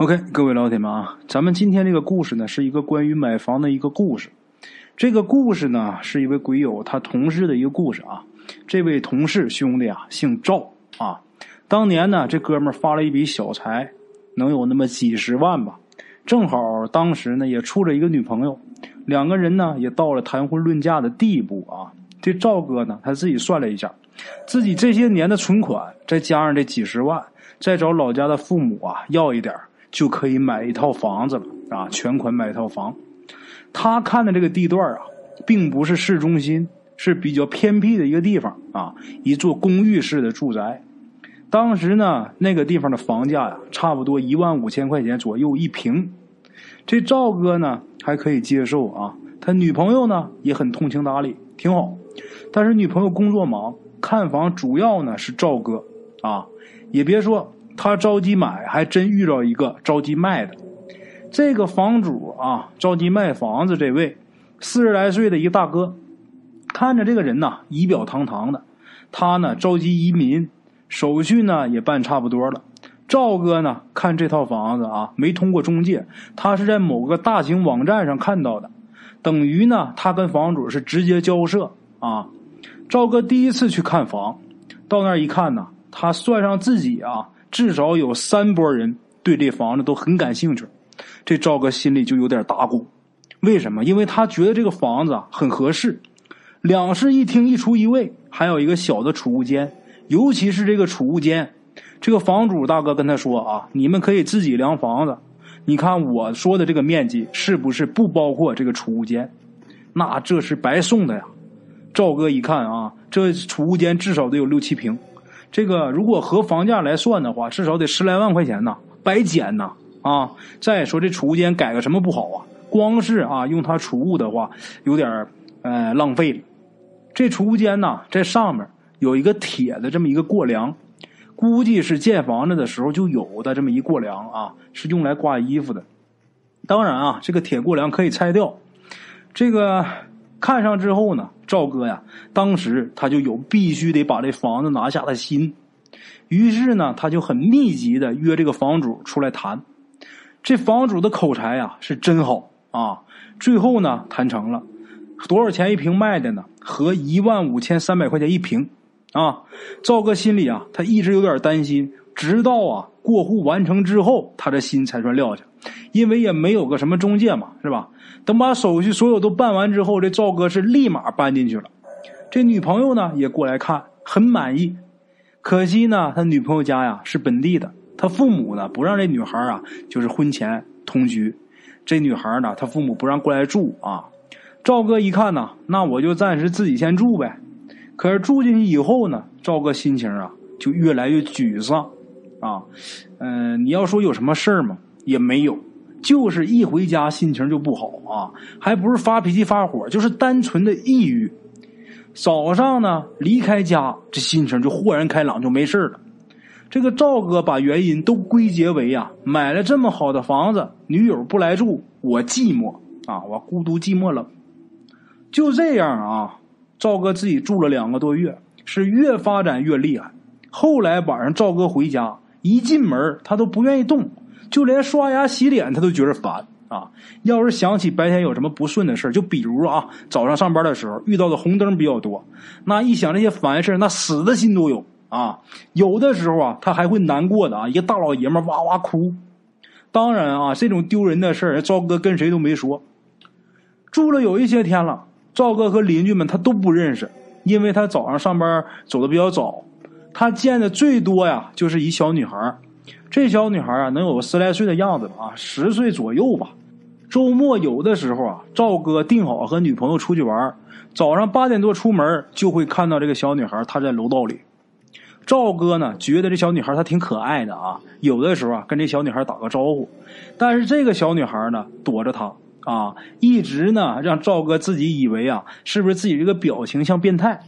OK，各位老铁们啊，咱们今天这个故事呢，是一个关于买房的一个故事。这个故事呢，是一位鬼友他同事的一个故事啊。这位同事兄弟啊，姓赵啊。当年呢，这哥们儿发了一笔小财，能有那么几十万吧。正好当时呢，也处着一个女朋友，两个人呢，也到了谈婚论嫁的地步啊。这赵哥呢，他自己算了一下，自己这些年的存款，再加上这几十万，再找老家的父母啊要一点儿就可以买一套房子了啊，全款买一套房。他看的这个地段啊，并不是市中心，是比较偏僻的一个地方啊，一座公寓式的住宅。当时呢，那个地方的房价呀，差不多一万五千块钱左右一平。这赵哥呢，还可以接受啊，他女朋友呢也很通情达理，挺好。但是女朋友工作忙，看房主要呢是赵哥啊，也别说他着急买，还真遇到一个着急卖的。这个房主啊，着急卖房子，这位四十来岁的一个大哥，看着这个人呐，仪表堂堂的，他呢着急移民，手续呢也办差不多了。赵哥呢看这套房子啊，没通过中介，他是在某个大型网站上看到的，等于呢他跟房主是直接交涉啊。赵哥第一次去看房，到那儿一看呢，他算上自己啊，至少有三波人对这房子都很感兴趣。这赵哥心里就有点打鼓，为什么？因为他觉得这个房子啊很合适，两室一厅一厨一卫，还有一个小的储物间。尤其是这个储物间，这个房主大哥跟他说啊，你们可以自己量房子，你看我说的这个面积是不是不包括这个储物间？那这是白送的呀。赵哥一看啊，这储物间至少得有六七平，这个如果和房价来算的话，至少得十来万块钱呢，白捡呐！啊，再说这储物间改个什么不好啊？光是啊用它储物的话，有点呃浪费了。这储物间呢，在上面有一个铁的这么一个过梁，估计是建房子的时候就有的这么一过梁啊，是用来挂衣服的。当然啊，这个铁过梁可以拆掉。这个看上之后呢，赵哥呀，当时他就有必须得把这房子拿下的心。于是呢，他就很密集的约这个房主出来谈。这房主的口才呀是真好啊！最后呢谈成了，多少钱一平卖的呢？合一万五千三百块钱一平啊！赵哥心里啊，他一直有点担心，直到啊过户完成之后，他的心才算撂下，因为也没有个什么中介嘛，是吧？等把手续所有都办完之后，这赵哥是立马搬进去了。这女朋友呢也过来看，很满意。可惜呢，他女朋友家呀是本地的。他父母呢不让这女孩啊，就是婚前同居。这女孩呢，他父母不让过来住啊。赵哥一看呢，那我就暂时自己先住呗。可是住进去以后呢，赵哥心情啊就越来越沮丧啊。嗯，你要说有什么事儿吗？也没有，就是一回家心情就不好啊，还不是发脾气发火，就是单纯的抑郁。早上呢离开家，这心情就豁然开朗，就没事了。这个赵哥把原因都归结为啊，买了这么好的房子，女友不来住，我寂寞啊，我孤独寂寞冷。就这样啊，赵哥自己住了两个多月，是越发展越厉害。后来晚上赵哥回家，一进门他都不愿意动，就连刷牙洗脸他都觉得烦啊。要是想起白天有什么不顺的事就比如啊，早上上班的时候遇到的红灯比较多，那一想这些烦事那死的心都有。啊，有的时候啊，他还会难过的啊，一个大老爷们哇哇哭。当然啊，这种丢人的事，赵哥跟谁都没说。住了有一些天了，赵哥和邻居们他都不认识，因为他早上上班走的比较早，他见的最多呀，就是一小女孩这小女孩啊，能有十来岁的样子吧，十岁左右吧。周末有的时候啊，赵哥定好和女朋友出去玩，早上八点多出门，就会看到这个小女孩，她在楼道里。赵哥呢，觉得这小女孩她挺可爱的啊，有的时候啊跟这小女孩打个招呼，但是这个小女孩呢躲着他啊，一直呢让赵哥自己以为啊是不是自己这个表情像变态。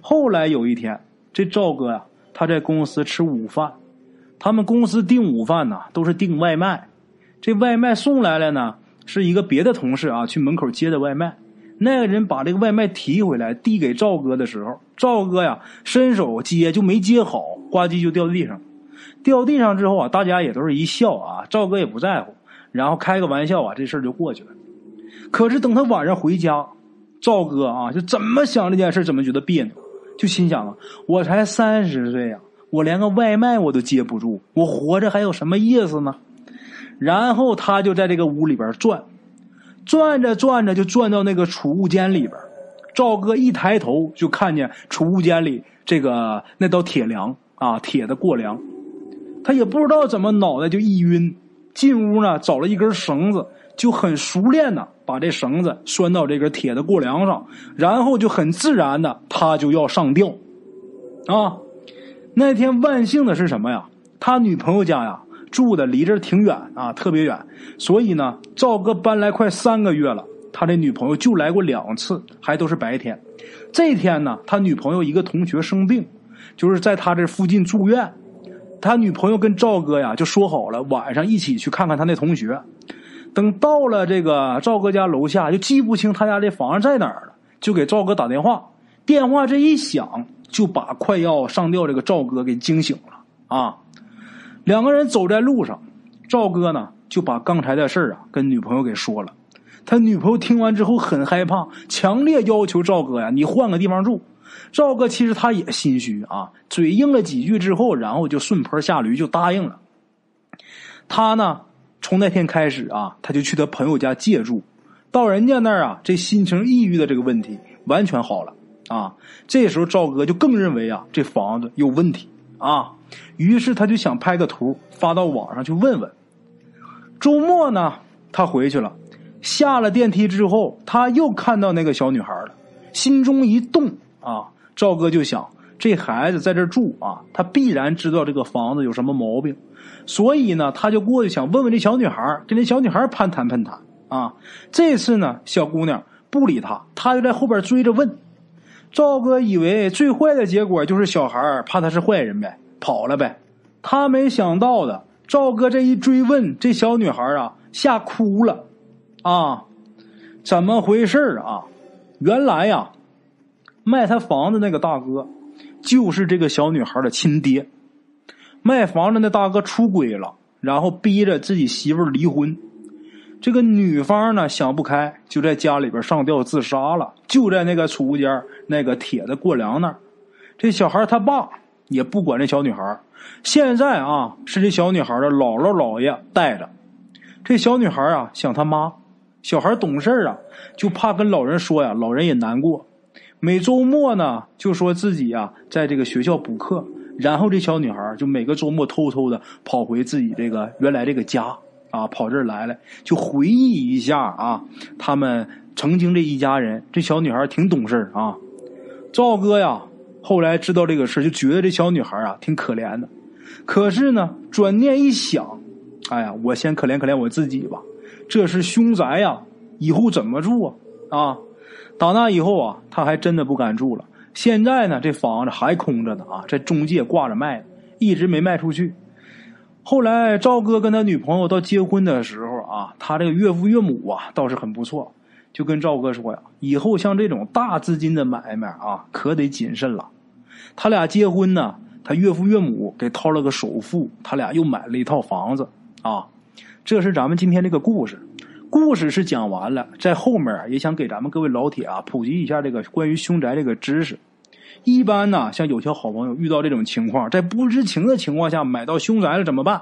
后来有一天，这赵哥呀他在公司吃午饭，他们公司订午饭呢都是订外卖，这外卖送来了呢是一个别的同事啊去门口接的外卖。那个人把这个外卖提回来递给赵哥的时候，赵哥呀伸手接就没接好，呱唧就掉地上。掉地上之后啊，大家也都是一笑啊，赵哥也不在乎，然后开个玩笑啊，这事儿就过去了。可是等他晚上回家，赵哥啊，就怎么想这件事怎么觉得别扭，就心想啊，我才三十岁呀，我连个外卖我都接不住，我活着还有什么意思呢？然后他就在这个屋里边转，转着转着就转到那个储物间里边。赵哥一抬头就看见储物间里这个那道铁梁啊，铁的过梁。他也不知道怎么脑袋就一晕，进屋呢找了一根绳子，就很熟练的把这绳子拴到这根铁的过梁上，然后就很自然的他就要上吊。啊，那天万幸的是什么呀？他女朋友家呀住的离这挺远啊，特别远，所以呢，赵哥搬来快三个月了。他的女朋友就来过两次，还都是白天。这天呢，他女朋友一个同学生病，就是在他这附近住院。他女朋友跟赵哥呀就说好了，晚上一起去看看他那同学。等到了这个赵哥家楼下，就记不清他家这房子在哪儿了，就给赵哥打电话。电话这一响，就把快要上吊这个赵哥给惊醒了啊！两个人走在路上，赵哥呢就把刚才的事啊跟女朋友给说了。他女朋友听完之后很害怕，强烈要求赵哥呀，你换个地方住。赵哥其实他也心虚啊，嘴硬了几句之后，然后就顺坡下驴就答应了。他呢，从那天开始啊，他就去他朋友家借住，到人家那儿啊，这心情抑郁的这个问题完全好了啊。这时候赵哥就更认为啊，这房子有问题啊，于是他就想拍个图发到网上去问问。周末呢，他回去了。下了电梯之后，他又看到那个小女孩了，心中一动啊，赵哥就想，这孩子在这住啊，他必然知道这个房子有什么毛病，所以呢，他就过去想问问这小女孩，跟这小女孩攀谈攀谈啊。这次呢，小姑娘不理他，他就在后边追着问。赵哥以为最坏的结果就是小孩怕他是坏人呗，跑了呗。他没想到的，赵哥这一追问，这小女孩啊吓哭了。啊，怎么回事啊？原来呀，卖他房子那个大哥，就是这个小女孩的亲爹。卖房子那大哥出轨了，然后逼着自己媳妇离婚。这个女方呢想不开，就在家里边上吊自杀了，就在那个储物间那个铁的过梁那儿。这小孩他爸也不管这小女孩，现在啊是这小女孩的姥姥姥爷带着。这小女孩啊想他妈。小孩懂事啊，就怕跟老人说呀，老人也难过。每周末呢，就说自己呀在这个学校补课，然后这小女孩就每个周末偷偷的跑回自己这个原来这个家啊，跑这儿来了，就回忆一下啊，他们曾经这一家人。这小女孩挺懂事啊。赵哥呀，后来知道这个事就觉得这小女孩啊挺可怜的。可是呢，转念一想，哎呀，我先可怜可怜我自己吧。这是凶宅呀，以后怎么住啊？啊，打那以后啊，他还真的不敢住了。现在呢，这房子还空着呢啊，在中介挂着卖，一直没卖出去。后来赵哥跟他女朋友到结婚的时候啊，他这个岳父岳母啊倒是很不错，就跟赵哥说呀，以后像这种大资金的买卖啊，可得谨慎了。他俩结婚呢，他岳父岳母给掏了个首付，他俩又买了一套房子啊。这是咱们今天这个故事，故事是讲完了，在后面也想给咱们各位老铁啊普及一下这个关于凶宅这个知识。一般呢，像有些好朋友遇到这种情况，在不知情的情况下买到凶宅了怎么办？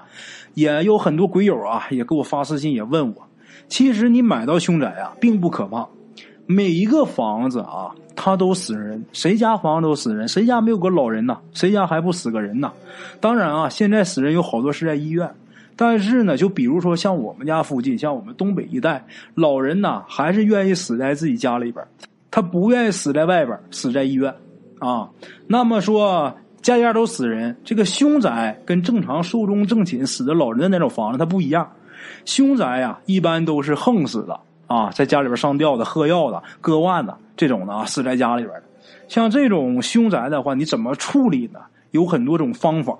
也有很多鬼友啊，也给我发私信也问我。其实你买到凶宅啊，并不可怕。每一个房子啊，它都死人，谁家房子都死人？谁家没有个老人呐？谁家还不死个人呐？当然啊，现在死人有好多是在医院。但是呢，就比如说像我们家附近，像我们东北一带，老人呐还是愿意死在自己家里边他不愿意死在外边死在医院，啊。那么说家家都死人，这个凶宅跟正常寿终正寝死的老人的那种房子它不一样。凶宅呀，一般都是横死的啊，在家里边上吊的、喝药的、割腕的这种的啊，死在家里边的。像这种凶宅的话，你怎么处理呢？有很多种方法。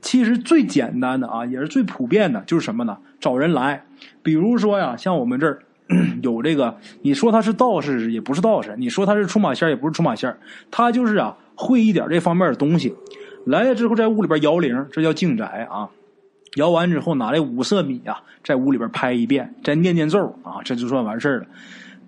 其实最简单的啊，也是最普遍的，就是什么呢？找人来，比如说呀，像我们这儿 有这个，你说他是道士也不是道士，你说他是出马仙也不是出马仙他就是啊会一点这方面的东西，来了之后在屋里边摇铃，这叫净宅啊。摇完之后拿这五色米啊，在屋里边拍一遍，再念念咒啊，这就算完事儿了。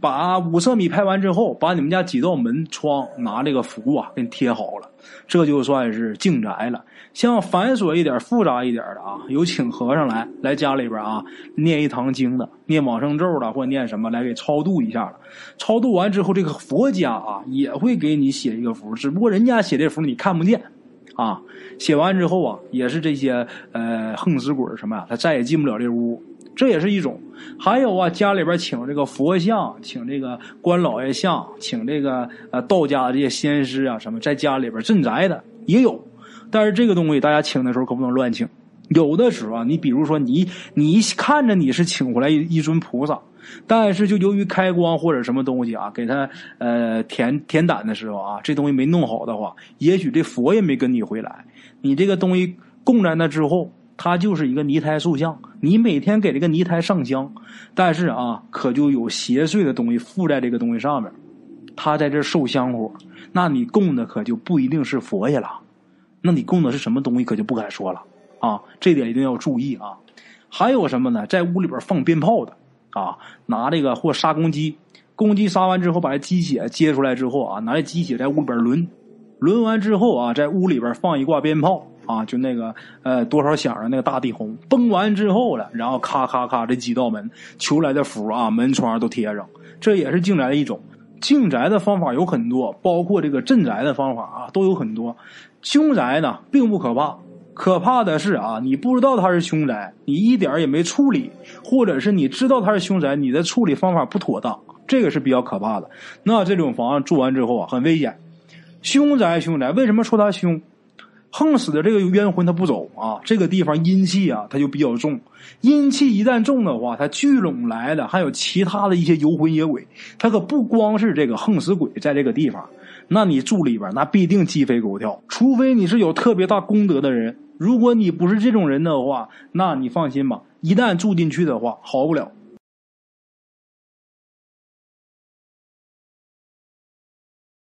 把五色米拍完之后，把你们家几道门窗拿这个符啊给你贴好了，这就算是净宅了。像繁琐一点、复杂一点的啊，有请和尚来来家里边啊，念一堂经的，念往生咒的，或者念什么来给超度一下了。超度完之后，这个佛家啊也会给你写一个符，只不过人家写这符你看不见啊。写完之后啊，也是这些呃横死鬼什么呀，他再也进不了这屋。这也是一种，还有啊，家里边请这个佛像，请这个关老爷像，请这个呃道家这些仙师啊，什么在家里边镇宅的也有。但是这个东西大家请的时候可不能乱请，有的时候啊，你比如说你你看着你是请回来一一尊菩萨，但是就由于开光或者什么东西啊，给他呃填填胆的时候啊，这东西没弄好的话，也许这佛也没跟你回来，你这个东西供在那之后。它就是一个泥胎塑像，你每天给这个泥胎上香，但是啊，可就有邪祟的东西附在这个东西上面，它在这受香火，那你供的可就不一定是佛爷了，那你供的是什么东西可就不敢说了啊，这点一定要注意啊。还有什么呢？在屋里边放鞭炮的啊，拿这个或杀公鸡，公鸡杀完之后把这鸡血接出来之后啊，拿这鸡血在屋里边抡，抡完之后啊，在屋里边放一挂鞭炮。啊，就那个呃，多少响的那个大地红，崩完之后了，然后咔咔咔，这几道门求来的符啊，门窗都贴上，这也是净宅的一种。净宅的方法有很多，包括这个镇宅的方法啊，都有很多。凶宅呢，并不可怕，可怕的是啊，你不知道它是凶宅，你一点也没处理，或者是你知道它是凶宅，你的处理方法不妥当，这个是比较可怕的。那这种房子住完之后啊，很危险。凶宅，凶宅，为什么说它凶？横死的这个冤魂他不走啊，这个地方阴气啊，它就比较重。阴气一旦重的话，它聚拢来的还有其他的一些游魂野鬼，它可不光是这个横死鬼在这个地方。那你住里边，那必定鸡飞狗跳。除非你是有特别大功德的人，如果你不是这种人的话，那你放心吧，一旦住进去的话，好不了。